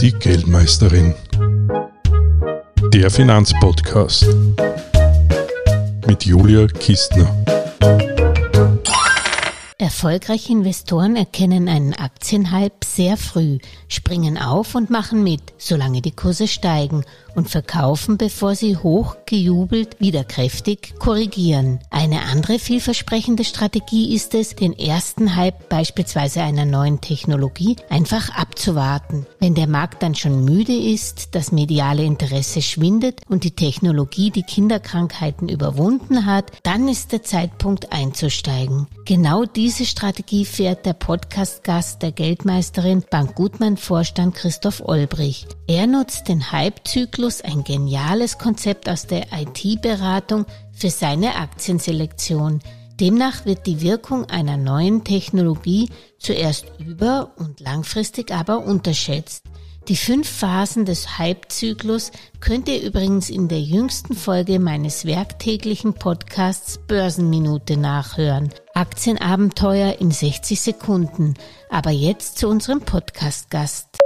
Die Geldmeisterin. Der Finanzpodcast mit Julia Kistner. Erfolgreiche Investoren erkennen einen Aktienhype sehr früh, springen auf und machen mit, solange die Kurse steigen und verkaufen, bevor sie hoch gejubelt wieder kräftig korrigieren. Eine andere vielversprechende Strategie ist es, den ersten Hype beispielsweise einer neuen Technologie einfach abzuwarten. Wenn der Markt dann schon müde ist, das mediale Interesse schwindet und die Technologie die Kinderkrankheiten überwunden hat, dann ist der Zeitpunkt einzusteigen. Genau diese Strategie fährt der Podcast-Gast der Geldmeisterin Bank Gutmann Vorstand Christoph Olbrich. Er nutzt den Hype-Zyklus Markus ein geniales Konzept aus der IT-Beratung für seine Aktienselektion. Demnach wird die Wirkung einer neuen Technologie zuerst über und langfristig aber unterschätzt. Die fünf Phasen des Hype-Zyklus könnt ihr übrigens in der jüngsten Folge meines werktäglichen Podcasts Börsenminute nachhören. Aktienabenteuer in 60 Sekunden. Aber jetzt zu unserem Podcast-Gast.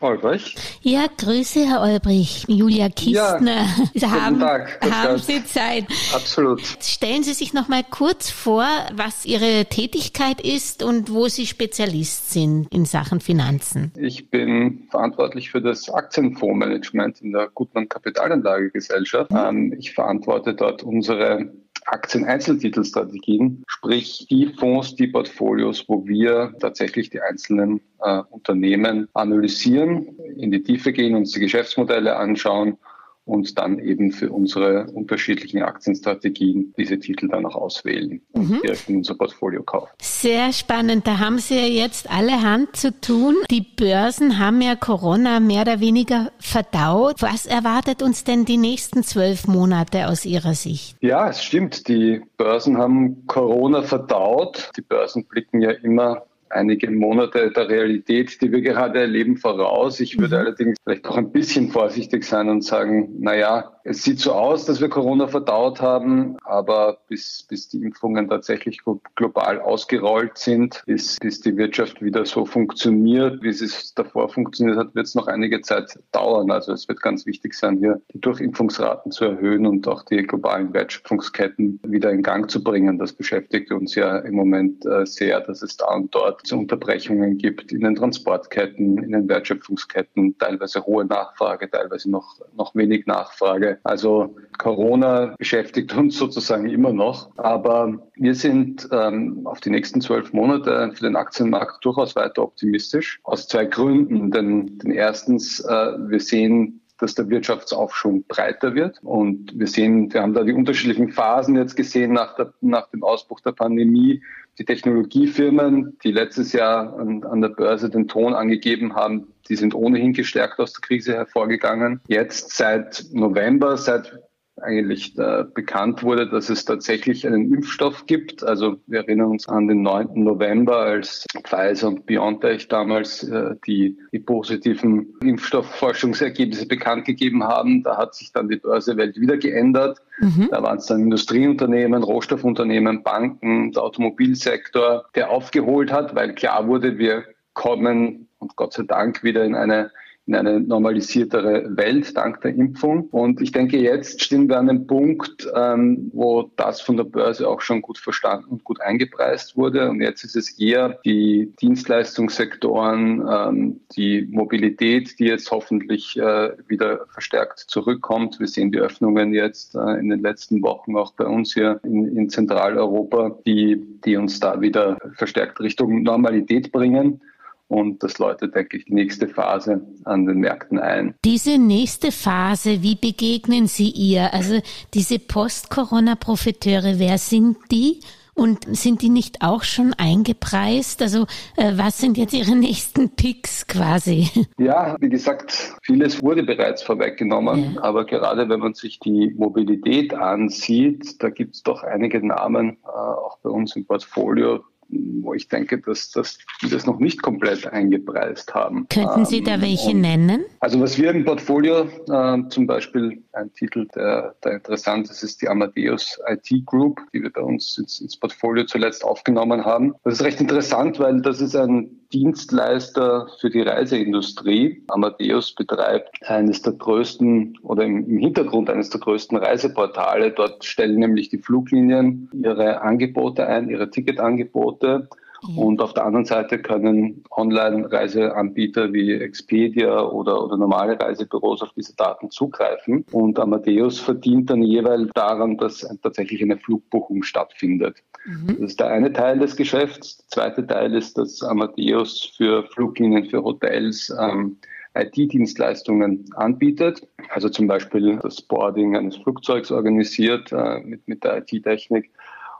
Olbrich. Ja, Grüße, Herr Olbrich. Julia Kistner. Ja, haben, Tag. haben Sie Zeit? Absolut. Stellen Sie sich noch mal kurz vor, was Ihre Tätigkeit ist und wo Sie Spezialist sind in Sachen Finanzen. Ich bin verantwortlich für das Aktienfondsmanagement in der Gutmann Kapitalanlagegesellschaft. Mhm. Ich verantworte dort unsere Aktien-Einzeltitelstrategien, sprich die Fonds, die Portfolios, wo wir tatsächlich die einzelnen äh, Unternehmen analysieren, in die Tiefe gehen, uns die Geschäftsmodelle anschauen und dann eben für unsere unterschiedlichen Aktienstrategien diese Titel dann auch auswählen und mhm. direkt in unser Portfolio kaufen. Sehr spannend. Da haben Sie ja jetzt alle Hand zu tun. Die Börsen haben ja Corona mehr oder weniger verdaut. Was erwartet uns denn die nächsten zwölf Monate aus Ihrer Sicht? Ja, es stimmt. Die Börsen haben Corona verdaut. Die Börsen blicken ja immer einige Monate der Realität, die wir gerade erleben, voraus. Ich würde mhm. allerdings vielleicht auch ein bisschen vorsichtig sein und sagen, na ja, es sieht so aus, dass wir Corona verdaut haben, aber bis, bis die Impfungen tatsächlich global ausgerollt sind, bis, bis die Wirtschaft wieder so funktioniert, wie es davor funktioniert hat, wird es noch einige Zeit dauern. Also es wird ganz wichtig sein, hier die Durchimpfungsraten zu erhöhen und auch die globalen Wertschöpfungsketten wieder in Gang zu bringen. Das beschäftigt uns ja im Moment äh, sehr, dass es da und dort zu Unterbrechungen gibt in den Transportketten, in den Wertschöpfungsketten, teilweise hohe Nachfrage, teilweise noch, noch wenig Nachfrage. Also Corona beschäftigt uns sozusagen immer noch, aber wir sind ähm, auf die nächsten zwölf Monate für den Aktienmarkt durchaus weiter optimistisch. Aus zwei Gründen. Denn, denn erstens, äh, wir sehen dass der Wirtschaftsaufschwung breiter wird. Und wir sehen, wir haben da die unterschiedlichen Phasen jetzt gesehen nach, der, nach dem Ausbruch der Pandemie. Die Technologiefirmen, die letztes Jahr an, an der Börse den Ton angegeben haben, die sind ohnehin gestärkt aus der Krise hervorgegangen. Jetzt seit November, seit eigentlich äh, bekannt wurde, dass es tatsächlich einen Impfstoff gibt. Also wir erinnern uns an den 9. November, als Pfizer und BioNTech damals äh, die, die positiven Impfstoffforschungsergebnisse bekannt gegeben haben. Da hat sich dann die Börsewelt wieder geändert. Mhm. Da waren es dann Industrieunternehmen, Rohstoffunternehmen, Banken, der Automobilsektor, der aufgeholt hat, weil klar wurde, wir kommen und Gott sei Dank wieder in eine in eine normalisiertere Welt dank der Impfung. Und ich denke, jetzt stehen wir an einem Punkt, ähm, wo das von der Börse auch schon gut verstanden und gut eingepreist wurde. Und jetzt ist es eher die Dienstleistungssektoren, ähm, die Mobilität, die jetzt hoffentlich äh, wieder verstärkt zurückkommt. Wir sehen die Öffnungen jetzt äh, in den letzten Wochen auch bei uns hier in, in Zentraleuropa, die, die uns da wieder verstärkt Richtung Normalität bringen. Und das läutet, denke ich, die nächste Phase an den Märkten ein. Diese nächste Phase, wie begegnen Sie ihr? Also diese Post-Corona-Profiteure, wer sind die? Und sind die nicht auch schon eingepreist? Also äh, was sind jetzt Ihre nächsten Picks quasi? Ja, wie gesagt, vieles wurde bereits vorweggenommen. Ja. Aber gerade wenn man sich die Mobilität ansieht, da gibt es doch einige Namen, äh, auch bei uns im Portfolio, wo ich denke, dass, dass die das noch nicht komplett eingepreist haben. Könnten Sie da ähm, welche Und nennen? Also was wir im Portfolio, äh, zum Beispiel ein Titel, der, der interessant ist, ist die Amadeus IT Group, die wir bei uns ins, ins Portfolio zuletzt aufgenommen haben. Das ist recht interessant, weil das ist ein Dienstleister für die Reiseindustrie. Amadeus betreibt eines der größten oder im Hintergrund eines der größten Reiseportale. Dort stellen nämlich die Fluglinien ihre Angebote ein, ihre Ticketangebote. Und auf der anderen Seite können Online-Reiseanbieter wie Expedia oder, oder normale Reisebüros auf diese Daten zugreifen. Und Amadeus verdient dann jeweils daran, dass tatsächlich eine Flugbuchung stattfindet. Mhm. Das ist der eine Teil des Geschäfts. Der zweite Teil ist, dass Amadeus für Fluglinien, für Hotels ähm, IT-Dienstleistungen anbietet. Also zum Beispiel das Boarding eines Flugzeugs organisiert äh, mit, mit der IT-Technik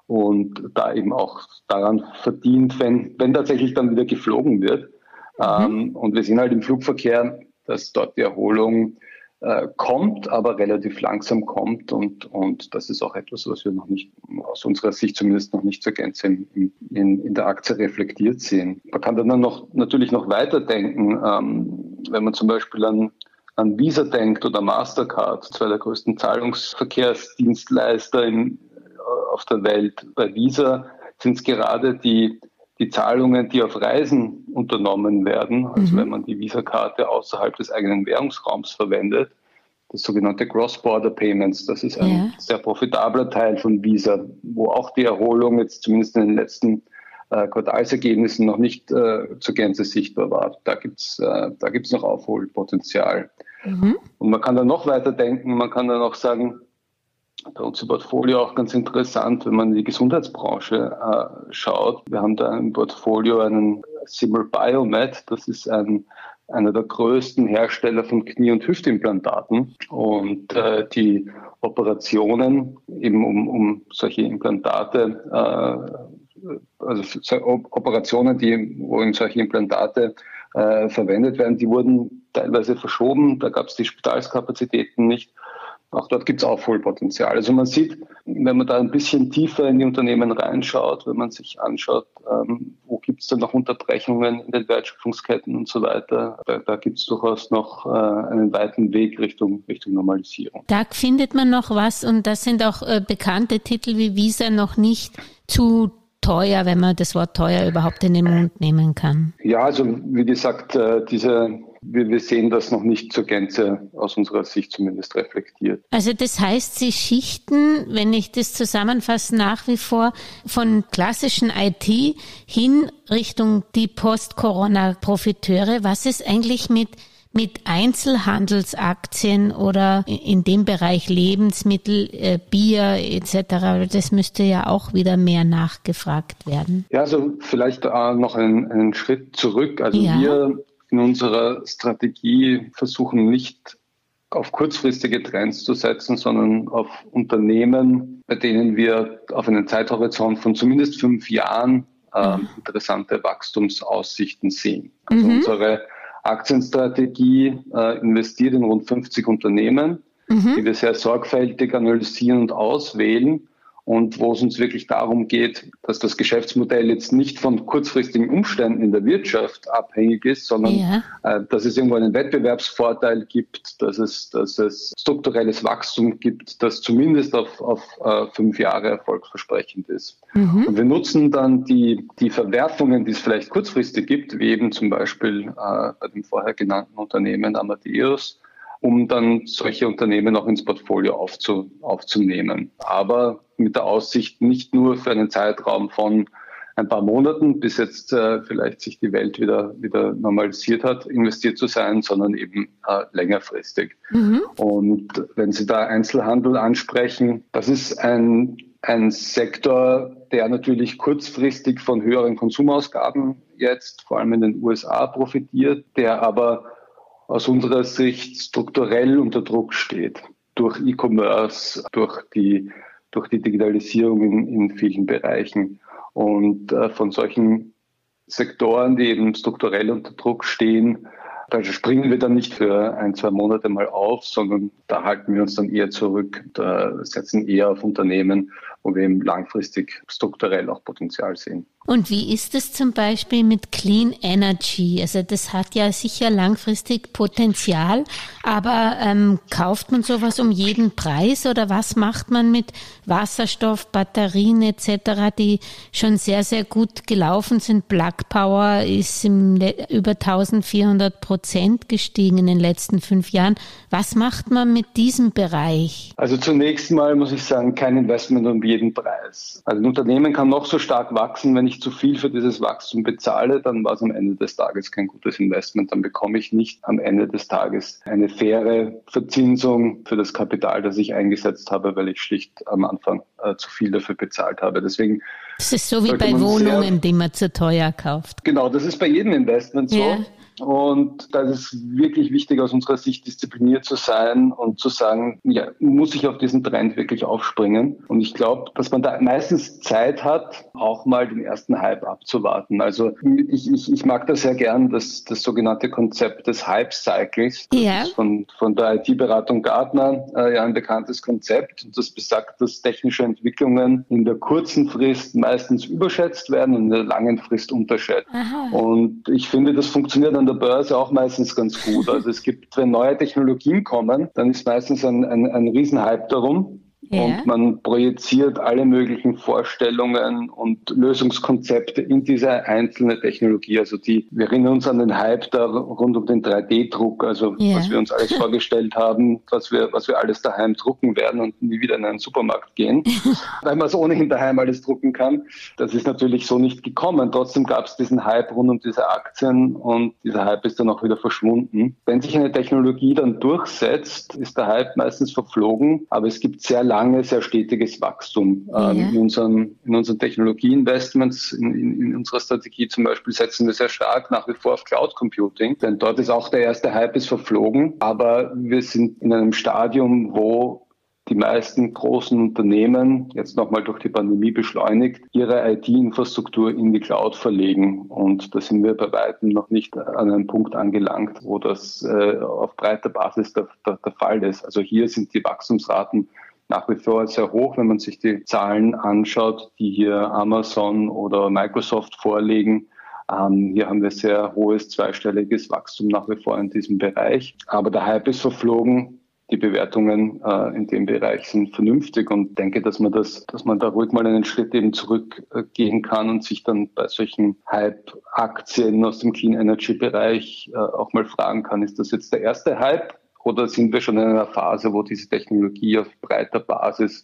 und da eben auch daran verdient, wenn, wenn tatsächlich dann wieder geflogen wird. Mhm. Ähm, und wir sehen halt im Flugverkehr, dass dort die Erholung äh, kommt, aber relativ langsam kommt und, und das ist auch etwas, was wir noch nicht, aus unserer Sicht zumindest noch nicht zur Gänze in, in, in der Aktie reflektiert sehen. Man kann dann noch, natürlich noch weiterdenken, ähm, wenn man zum Beispiel an an Visa denkt oder Mastercard, zwei der größten Zahlungsverkehrsdienstleister in, auf der Welt. Bei Visa sind es gerade die, die Zahlungen, die auf Reisen unternommen werden, also mhm. wenn man die Visa-Karte außerhalb des eigenen Währungsraums verwendet, das sogenannte Cross-Border Payments, das ist ein ja. sehr profitabler Teil von Visa, wo auch die Erholung jetzt zumindest in den letzten äh, Quartalsergebnissen noch nicht äh, zur Gänze sichtbar war. Da gibt's äh, da gibt's noch Aufholpotenzial. Mhm. Und man kann dann noch weiter denken, man kann dann auch sagen, bei uns im Portfolio auch ganz interessant, wenn man in die Gesundheitsbranche äh, schaut. Wir haben da im Portfolio einen Simul Biomed, das ist ein, einer der größten Hersteller von Knie- und Hüftimplantaten. Und äh, die Operationen eben um, um solche Implantate, äh, also Operationen, die, wo eben solche Implantate äh, verwendet werden, die wurden teilweise verschoben. Da gab es die Spitalskapazitäten nicht. Auch dort gibt es Aufholpotenzial. Also man sieht, wenn man da ein bisschen tiefer in die Unternehmen reinschaut, wenn man sich anschaut, ähm, wo gibt es dann noch Unterbrechungen in den Wertschöpfungsketten und so weiter, da, da gibt es durchaus noch äh, einen weiten Weg Richtung, Richtung Normalisierung. Da findet man noch was und das sind auch äh, bekannte Titel wie Visa noch nicht zu teuer, wenn man das Wort teuer überhaupt in den Mund nehmen kann. Ja, also wie gesagt, äh, diese wir, wir sehen das noch nicht zur Gänze aus unserer Sicht zumindest reflektiert. Also das heißt, Sie schichten, wenn ich das zusammenfasse, nach wie vor von klassischen IT hin Richtung die Post-Corona-Profiteure. Was ist eigentlich mit mit Einzelhandelsaktien oder in dem Bereich Lebensmittel, äh, Bier etc. Das müsste ja auch wieder mehr nachgefragt werden. Ja, also vielleicht äh, noch einen, einen Schritt zurück. Also ja. wir in unserer Strategie versuchen nicht auf kurzfristige Trends zu setzen, sondern auf Unternehmen, bei denen wir auf einen Zeithorizont von zumindest fünf Jahren äh, interessante Wachstumsaussichten sehen. Also mhm. unsere Aktienstrategie äh, investiert in rund 50 Unternehmen, mhm. die wir sehr sorgfältig analysieren und auswählen und wo es uns wirklich darum geht, dass das Geschäftsmodell jetzt nicht von kurzfristigen Umständen in der Wirtschaft abhängig ist, sondern ja. äh, dass es irgendwo einen Wettbewerbsvorteil gibt, dass es, dass es strukturelles Wachstum gibt, das zumindest auf, auf äh, fünf Jahre erfolgsversprechend ist. Mhm. Und wir nutzen dann die, die Verwerfungen, die es vielleicht kurzfristig gibt, wie eben zum Beispiel äh, bei dem vorher genannten Unternehmen Amadeus, um dann solche Unternehmen auch ins Portfolio aufzu, aufzunehmen. Aber mit der Aussicht nicht nur für einen Zeitraum von ein paar Monaten, bis jetzt äh, vielleicht sich die Welt wieder, wieder normalisiert hat, investiert zu sein, sondern eben äh, längerfristig. Mhm. Und wenn Sie da Einzelhandel ansprechen, das ist ein, ein Sektor, der natürlich kurzfristig von höheren Konsumausgaben jetzt vor allem in den USA profitiert, der aber aus unserer Sicht strukturell unter Druck steht durch E-Commerce, durch die, durch die Digitalisierung in, in vielen Bereichen. Und äh, von solchen Sektoren, die eben strukturell unter Druck stehen, da springen wir dann nicht für ein, zwei Monate mal auf, sondern da halten wir uns dann eher zurück, da setzen eher auf Unternehmen, wo wir eben langfristig strukturell auch Potenzial sehen. Und wie ist es zum Beispiel mit Clean Energy? Also das hat ja sicher langfristig Potenzial, aber ähm, kauft man sowas um jeden Preis oder was macht man mit Wasserstoff, Batterien etc., die schon sehr, sehr gut gelaufen sind? Plug Power ist im, über 1400 Prozent gestiegen in den letzten fünf Jahren. Was macht man mit diesem Bereich? Also zunächst mal muss ich sagen, kein Investment um jeden Preis. Also ein Unternehmen kann noch so stark wachsen, wenn ich zu viel für dieses Wachstum bezahle, dann war es am Ende des Tages kein gutes Investment. Dann bekomme ich nicht am Ende des Tages eine faire Verzinsung für das Kapital, das ich eingesetzt habe, weil ich schlicht am Anfang äh, zu viel dafür bezahlt habe. Deswegen das ist so wie bei Wohnungen, sehr, die man zu teuer kauft. Genau, das ist bei jedem Investment so. Ja. Und da ist es wirklich wichtig, aus unserer Sicht diszipliniert zu sein und zu sagen, ja, muss ich auf diesen Trend wirklich aufspringen? Und ich glaube, dass man da meistens Zeit hat, auch mal den ersten Hype abzuwarten. Also ich, ich, ich mag das sehr gern, das, das sogenannte Konzept des Hype-Cycles. Ja. von, von der IT-Beratung Gartner äh, ja ein bekanntes Konzept. Und das besagt, dass technische Entwicklungen in der kurzen Frist meistens überschätzt werden und in der langen Frist unterschätzt. Aha. Und ich finde, das funktioniert an an der Börse auch meistens ganz gut. Also es gibt, wenn neue Technologien kommen, dann ist meistens ein, ein, ein Riesenhype darum. Ja. Und man projiziert alle möglichen Vorstellungen und Lösungskonzepte in diese einzelne Technologie. Also die, wir erinnern uns an den Hype da rund um den 3D-Druck, also ja. was wir uns alles vorgestellt haben, was wir, was wir alles daheim drucken werden und nie wieder in einen Supermarkt gehen, weil man es ohnehin daheim alles drucken kann. Das ist natürlich so nicht gekommen. Trotzdem gab es diesen Hype rund um diese Aktien und dieser Hype ist dann auch wieder verschwunden. Wenn sich eine Technologie dann durchsetzt, ist der Hype meistens verflogen, aber es gibt sehr lange lange, sehr stetiges Wachstum. Ja. Ähm, in, unseren, in unseren Technologieinvestments, in, in, in, unserer Strategie zum Beispiel, setzen wir sehr stark nach wie vor auf Cloud Computing, denn dort ist auch der erste Hype ist verflogen, aber wir sind in einem Stadium, wo die meisten großen Unternehmen, jetzt nochmal durch die Pandemie beschleunigt, ihre IT-Infrastruktur in die Cloud verlegen. Und da sind wir bei weitem noch nicht an einem Punkt angelangt, wo das äh, auf breiter Basis der, der, der Fall ist. Also hier sind die Wachstumsraten nach wie vor sehr hoch, wenn man sich die Zahlen anschaut, die hier Amazon oder Microsoft vorlegen. Ähm, hier haben wir sehr hohes zweistelliges Wachstum nach wie vor in diesem Bereich. Aber der Hype ist verflogen. Die Bewertungen äh, in dem Bereich sind vernünftig und denke, dass man das, dass man da ruhig mal einen Schritt eben zurückgehen kann und sich dann bei solchen Hype-Aktien aus dem Clean Energy Bereich äh, auch mal fragen kann, ist das jetzt der erste Hype oder sind wir schon in einer Phase, wo diese Technologie auf breiter Basis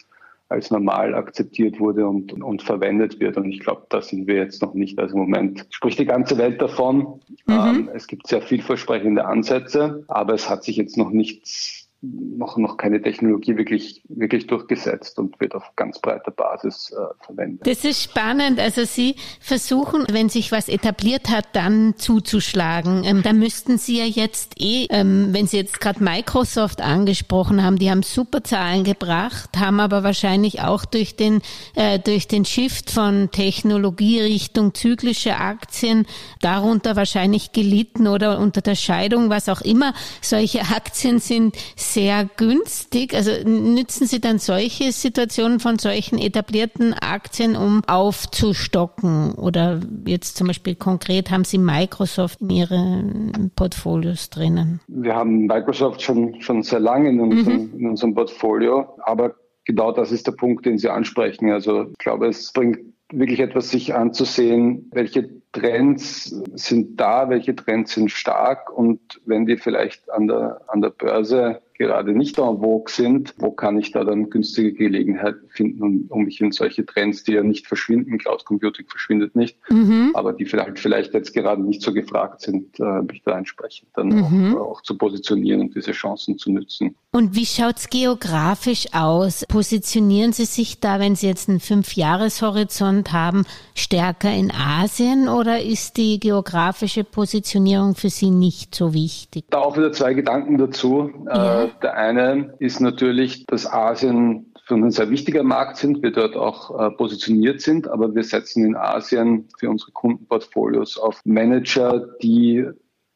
als normal akzeptiert wurde und, und verwendet wird. Und ich glaube, da sind wir jetzt noch nicht. Also im Moment spricht die ganze Welt davon. Mhm. Ähm, es gibt sehr vielversprechende Ansätze, aber es hat sich jetzt noch nichts noch, noch keine Technologie wirklich, wirklich durchgesetzt und wird auf ganz breiter Basis äh, verwendet. Das ist spannend. Also Sie versuchen, wenn sich was etabliert hat, dann zuzuschlagen. Ähm, da müssten Sie ja jetzt eh, ähm, wenn Sie jetzt gerade Microsoft angesprochen haben, die haben super Zahlen gebracht, haben aber wahrscheinlich auch durch den, äh, durch den Shift von Technologie Richtung zyklische Aktien darunter wahrscheinlich gelitten oder unter der Scheidung, was auch immer. Solche Aktien sind sehr günstig. Also nützen Sie dann solche Situationen von solchen etablierten Aktien, um aufzustocken? Oder jetzt zum Beispiel konkret haben Sie Microsoft in Ihren Portfolios drinnen? Wir haben Microsoft schon, schon sehr lange in unserem, mhm. in unserem Portfolio, aber genau das ist der Punkt, den Sie ansprechen. Also ich glaube, es bringt wirklich etwas sich anzusehen, welche Trends sind da, welche Trends sind stark und wenn die vielleicht an der, an der Börse gerade nicht en vogue sind, wo kann ich da dann günstige Gelegenheit finden, um, um mich in solche Trends, die ja nicht verschwinden, Cloud Computing verschwindet nicht, mhm. aber die vielleicht, vielleicht jetzt gerade nicht so gefragt sind, äh, mich da entsprechend dann mhm. auch, auch, zu positionieren und diese Chancen zu nutzen. Und wie schaut's geografisch aus? Positionieren Sie sich da, wenn Sie jetzt einen Fünfjahreshorizont haben, stärker in Asien oder ist die geografische Positionierung für Sie nicht so wichtig? Da auch wieder zwei Gedanken dazu. Ja. Äh, der eine ist natürlich, dass Asien für uns ein sehr wichtiger Markt sind, wir dort auch äh, positioniert sind, aber wir setzen in Asien für unsere Kundenportfolios auf Manager, die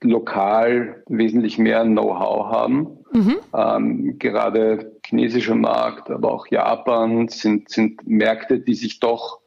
lokal wesentlich mehr Know-how haben. Mhm. Ähm, gerade chinesischer Markt, aber auch Japan sind, sind Märkte, die sich doch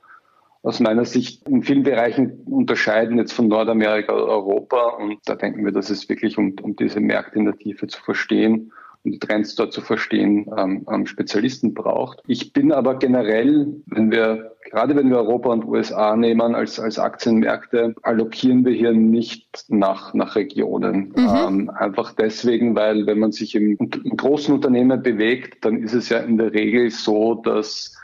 aus meiner Sicht in vielen Bereichen unterscheiden jetzt von Nordamerika oder Europa. Und da denken wir, dass es wirklich um, um diese Märkte in der Tiefe zu verstehen und die Trends dort zu verstehen, ähm, Spezialisten braucht. Ich bin aber generell, wenn wir, gerade wenn wir Europa und USA nehmen als, als Aktienmärkte, allokieren wir hier nicht nach, nach Regionen. Mhm. Ähm, einfach deswegen, weil wenn man sich im, im großen Unternehmen bewegt, dann ist es ja in der Regel so, dass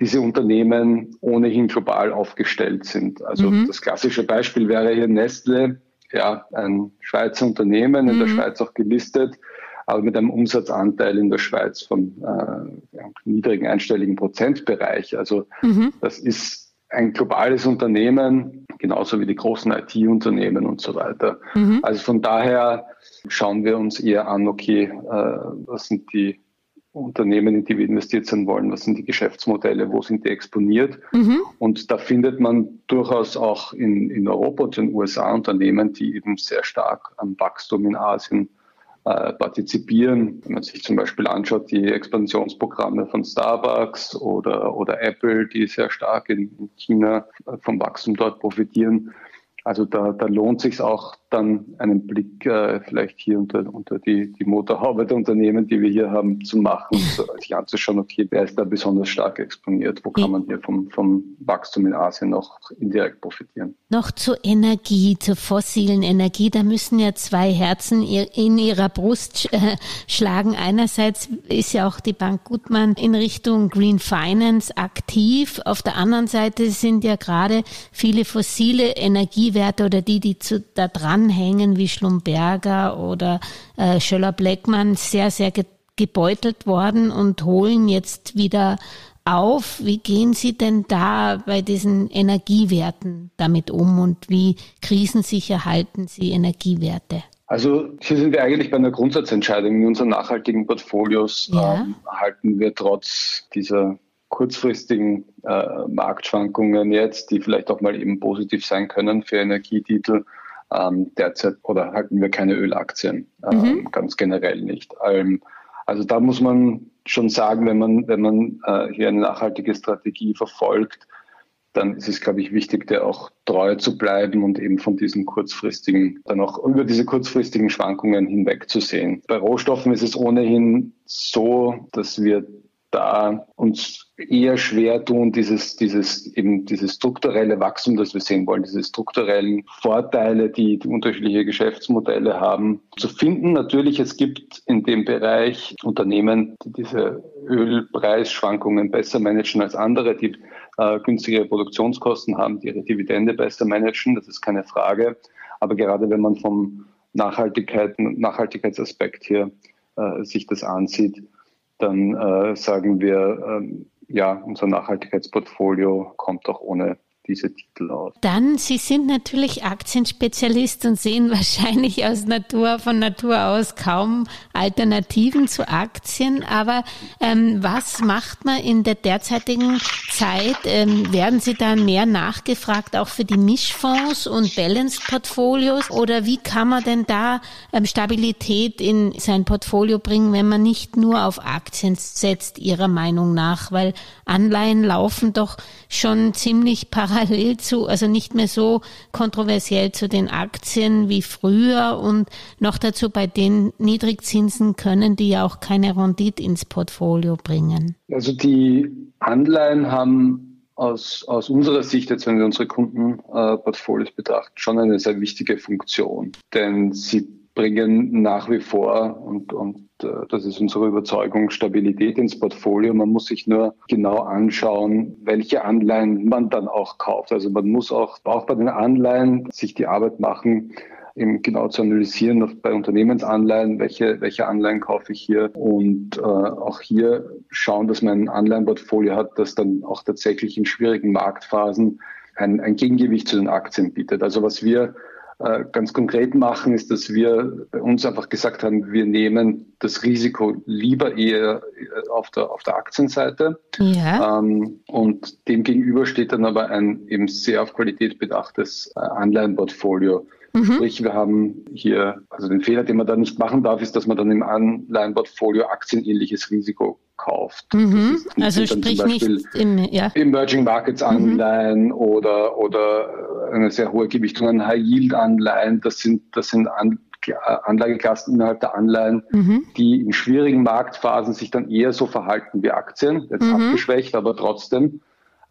diese Unternehmen ohnehin global aufgestellt sind. Also mhm. das klassische Beispiel wäre hier Nestle, ja, ein Schweizer Unternehmen, in mhm. der Schweiz auch gelistet, aber mit einem Umsatzanteil in der Schweiz von äh, niedrigen einstelligen Prozentbereich. Also mhm. das ist ein globales Unternehmen, genauso wie die großen IT-Unternehmen und so weiter. Mhm. Also von daher schauen wir uns eher an, okay, äh, was sind die Unternehmen, in die wir investiert sein wollen, was sind die Geschäftsmodelle, wo sind die exponiert. Mhm. Und da findet man durchaus auch in, in Europa und in den USA Unternehmen, die eben sehr stark am Wachstum in Asien äh, partizipieren. Wenn man sich zum Beispiel anschaut, die Expansionsprogramme von Starbucks oder, oder Apple, die sehr stark in China vom Wachstum dort profitieren. Also da, da lohnt sich auch dann einen Blick äh, vielleicht hier unter, unter die, die Motorhaube der Unternehmen, die wir hier haben, zu machen, so, sich anzuschauen, okay, wer ist da besonders stark exponiert, wo kann man hier vom, vom Wachstum in Asien noch indirekt profitieren. Noch zur Energie, zur fossilen Energie, da müssen ja zwei Herzen in ihrer Brust äh, schlagen. Einerseits ist ja auch die Bank Gutmann in Richtung Green Finance aktiv, auf der anderen Seite sind ja gerade viele fossile Energiewerte oder die, die zu, da dran anhängen wie Schlumberger oder äh, Schöller Bleckmann sehr, sehr ge gebeutelt worden und holen jetzt wieder auf. Wie gehen Sie denn da bei diesen Energiewerten damit um und wie krisensicher halten Sie Energiewerte? Also hier sind wir eigentlich bei einer Grundsatzentscheidung. In unseren nachhaltigen Portfolios ja. ähm, halten wir trotz dieser kurzfristigen äh, Marktschwankungen jetzt, die vielleicht auch mal eben positiv sein können für Energietitel, ähm, derzeit oder halten wir keine Ölaktien, ähm, mhm. ganz generell nicht. Ähm, also da muss man schon sagen, wenn man, wenn man äh, hier eine nachhaltige Strategie verfolgt, dann ist es, glaube ich, wichtig, der auch treu zu bleiben und eben von diesen kurzfristigen, dann auch über diese kurzfristigen Schwankungen hinwegzusehen. Bei Rohstoffen ist es ohnehin so, dass wir da uns eher schwer tun, dieses, dieses, eben dieses strukturelle Wachstum, das wir sehen wollen, diese strukturellen Vorteile, die, die unterschiedliche Geschäftsmodelle haben, zu finden. Natürlich, es gibt in dem Bereich Unternehmen, die diese Ölpreisschwankungen besser managen als andere, die äh, günstigere Produktionskosten haben, die ihre Dividende besser managen. Das ist keine Frage. Aber gerade wenn man vom Nachhaltigkeit, Nachhaltigkeitsaspekt hier äh, sich das ansieht, dann äh, sagen wir, ähm, ja, unser Nachhaltigkeitsportfolio kommt auch ohne diese Titel aus. Dann, Sie sind natürlich Aktienspezialist und sehen wahrscheinlich aus Natur, von Natur aus kaum Alternativen zu Aktien. Aber ähm, was macht man in der derzeitigen Zeit? Ähm, werden Sie da mehr nachgefragt, auch für die Mischfonds und Balanced Portfolios? Oder wie kann man denn da ähm, Stabilität in sein Portfolio bringen, wenn man nicht nur auf Aktien setzt, Ihrer Meinung nach? Weil Anleihen laufen doch schon ziemlich parallel zu, also nicht mehr so kontroversiell zu den Aktien wie früher und noch dazu bei den Niedrigzinsen können die ja auch keine Rendite ins Portfolio bringen. Also die Anleihen haben aus, aus unserer Sicht, jetzt wenn wir unsere Kundenportfolios betrachten, schon eine sehr wichtige Funktion. Denn sie bringen nach wie vor und, und äh, das ist unsere Überzeugung, Stabilität ins Portfolio. Man muss sich nur genau anschauen, welche Anleihen man dann auch kauft. Also man muss auch, auch bei den Anleihen sich die Arbeit machen, eben genau zu analysieren bei Unternehmensanleihen, welche, welche Anleihen kaufe ich hier und äh, auch hier schauen, dass man ein Anleihenportfolio hat, das dann auch tatsächlich in schwierigen Marktphasen ein, ein Gegengewicht zu den Aktien bietet. Also was wir äh, ganz konkret machen, ist, dass wir bei uns einfach gesagt haben, wir nehmen das Risiko lieber eher äh, auf der, auf der Aktienseite. Ja. Ähm, und dem gegenüber steht dann aber ein eben sehr auf Qualität bedachtes äh, Anleihenportfolio. Mhm. Sprich, wir haben hier, also den Fehler, den man da nicht machen darf, ist, dass man dann im Anleihenportfolio aktienähnliches Risiko kauft. Mhm. Also sprich nicht im, ja. Emerging Markets mhm. Anleihen mhm. oder, oder eine sehr hohe Gewichtung an High Yield Anleihen. Das sind, das sind an, Anlageklassen innerhalb der Anleihen, mhm. die in schwierigen Marktphasen sich dann eher so verhalten wie Aktien, jetzt mhm. abgeschwächt, aber trotzdem.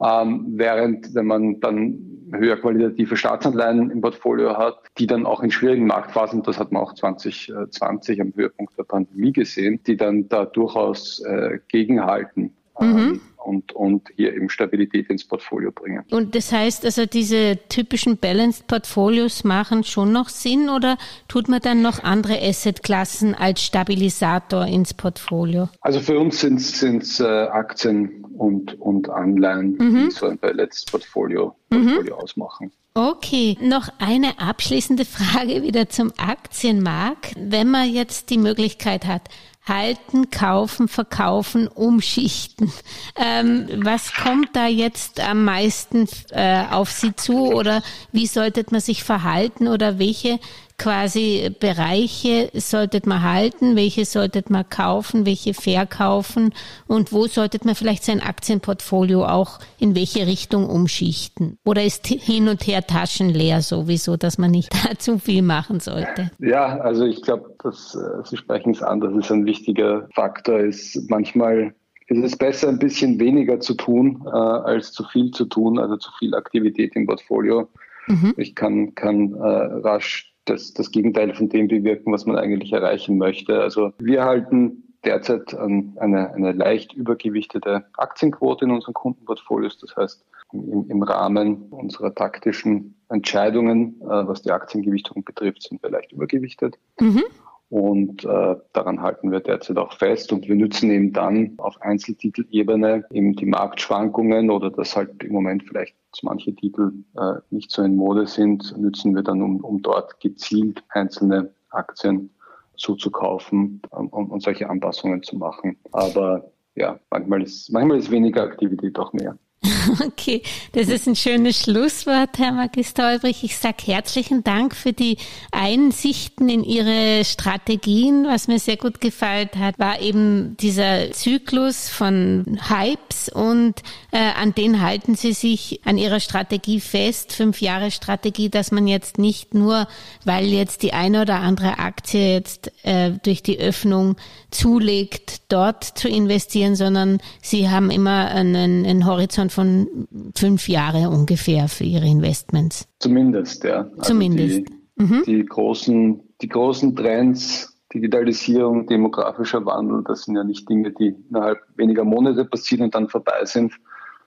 Ähm, während wenn man dann höher qualitative Staatsanleihen im Portfolio hat, die dann auch in schwierigen Marktphasen, das hat man auch 2020 am Höhepunkt der Pandemie gesehen, die dann da durchaus äh, gegenhalten. Mhm. Ähm, und, und hier eben Stabilität ins Portfolio bringen. Und das heißt also, diese typischen Balanced Portfolios machen schon noch Sinn oder tut man dann noch andere Assetklassen als Stabilisator ins Portfolio? Also für uns sind es äh, Aktien und, und Anleihen, mhm. die so ein Balanced Portfolio, mhm. Portfolio mhm. ausmachen. Okay, noch eine abschließende Frage wieder zum Aktienmarkt. Wenn man jetzt die Möglichkeit hat, halten, kaufen, verkaufen, umschichten. Ähm, was kommt da jetzt am meisten äh, auf Sie zu oder wie sollte man sich verhalten oder welche quasi Bereiche solltet man halten, welche solltet man kaufen, welche verkaufen und wo solltet man vielleicht sein Aktienportfolio auch in welche Richtung umschichten? Oder ist hin und her taschenleer sowieso, dass man nicht da zu viel machen sollte? Ja, also ich glaube, dass äh, Sie sprechen es an, dass es ein wichtiger Faktor ist. Manchmal ist es besser, ein bisschen weniger zu tun, äh, als zu viel zu tun, also zu viel Aktivität im Portfolio. Mhm. Ich kann, kann äh, rasch das, das Gegenteil von dem bewirken, was man eigentlich erreichen möchte. Also wir halten derzeit eine, eine leicht übergewichtete Aktienquote in unseren Kundenportfolios. Das heißt, im, im Rahmen unserer taktischen Entscheidungen, äh, was die Aktiengewichtung betrifft, sind wir leicht übergewichtet. Mhm. Und äh, daran halten wir derzeit auch fest. Und wir nützen eben dann auf Einzeltitelebene eben die Marktschwankungen oder dass halt im Moment vielleicht manche Titel äh, nicht so in Mode sind, nützen wir dann, um, um dort gezielt einzelne Aktien zuzukaufen um, und solche Anpassungen zu machen. Aber ja, manchmal ist, manchmal ist weniger Aktivität auch mehr. Okay, das ist ein schönes Schlusswort, Herr Magister Olbrich. Ich sage herzlichen Dank für die Einsichten in Ihre Strategien. Was mir sehr gut gefallen hat, war eben dieser Zyklus von Hypes und äh, an den halten Sie sich an Ihrer Strategie fest, fünf Jahre Strategie, dass man jetzt nicht nur, weil jetzt die eine oder andere Aktie jetzt äh, durch die Öffnung zulegt, dort zu investieren, sondern Sie haben immer einen, einen Horizont von fünf Jahre ungefähr für Ihre Investments. Zumindest, ja. Also Zumindest. Die, mhm. die, großen, die großen Trends, Digitalisierung, demografischer Wandel, das sind ja nicht Dinge, die innerhalb weniger Monate passieren und dann vorbei sind,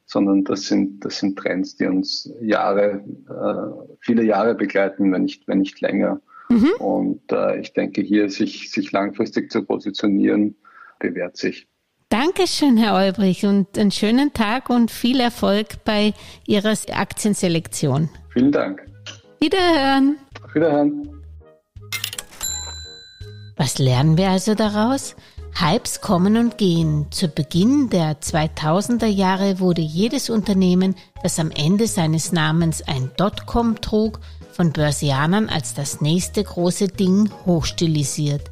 sondern das sind, das sind Trends, die uns Jahre, äh, viele Jahre begleiten, wenn nicht, wenn nicht länger. Mhm. Und äh, ich denke, hier sich, sich langfristig zu positionieren, bewährt sich. Dankeschön, Herr Olbrich, und einen schönen Tag und viel Erfolg bei Ihrer Aktienselektion. Vielen Dank. Wiederhören. Wiederhören. Was lernen wir also daraus? Hypes kommen und gehen. Zu Beginn der 2000er Jahre wurde jedes Unternehmen, das am Ende seines Namens ein Dotcom trug, von Börsianern als das nächste große Ding hochstilisiert.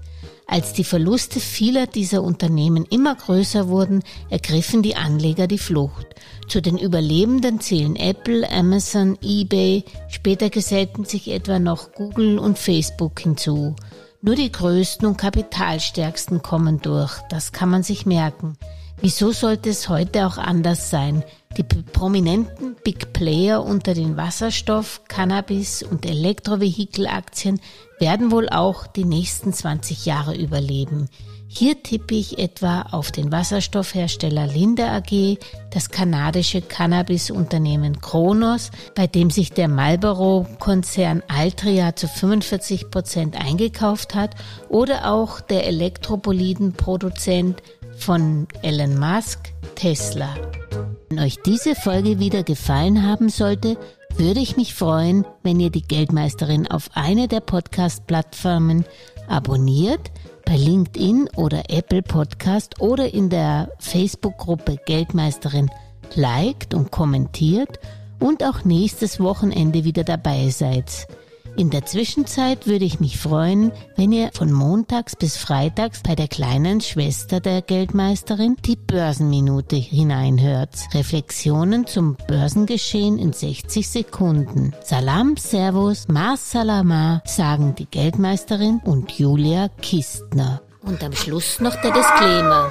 Als die Verluste vieler dieser Unternehmen immer größer wurden, ergriffen die Anleger die Flucht. Zu den Überlebenden zählen Apple, Amazon, eBay, später gesellten sich etwa noch Google und Facebook hinzu. Nur die größten und kapitalstärksten kommen durch, das kann man sich merken. Wieso sollte es heute auch anders sein? Die prominenten Big Player unter den Wasserstoff-, Cannabis- und Elektrovehikelaktien werden wohl auch die nächsten 20 Jahre überleben. Hier tippe ich etwa auf den Wasserstoffhersteller Linde AG, das kanadische Cannabis-Unternehmen Kronos, bei dem sich der Marlboro-Konzern Altria zu 45 Prozent eingekauft hat, oder auch der Elektroboliden-Produzent von Elon Musk, Tesla. Wenn euch diese Folge wieder gefallen haben sollte, würde ich mich freuen, wenn ihr die Geldmeisterin auf eine der Podcast-Plattformen abonniert, bei LinkedIn oder Apple Podcast oder in der Facebook-Gruppe Geldmeisterin liked und kommentiert und auch nächstes Wochenende wieder dabei seid. In der Zwischenzeit würde ich mich freuen, wenn ihr von montags bis freitags bei der kleinen Schwester der Geldmeisterin die Börsenminute hineinhört. Reflexionen zum Börsengeschehen in 60 Sekunden. Salam, Servus, Mas Salama, sagen die Geldmeisterin und Julia Kistner. Und am Schluss noch der Disclaimer.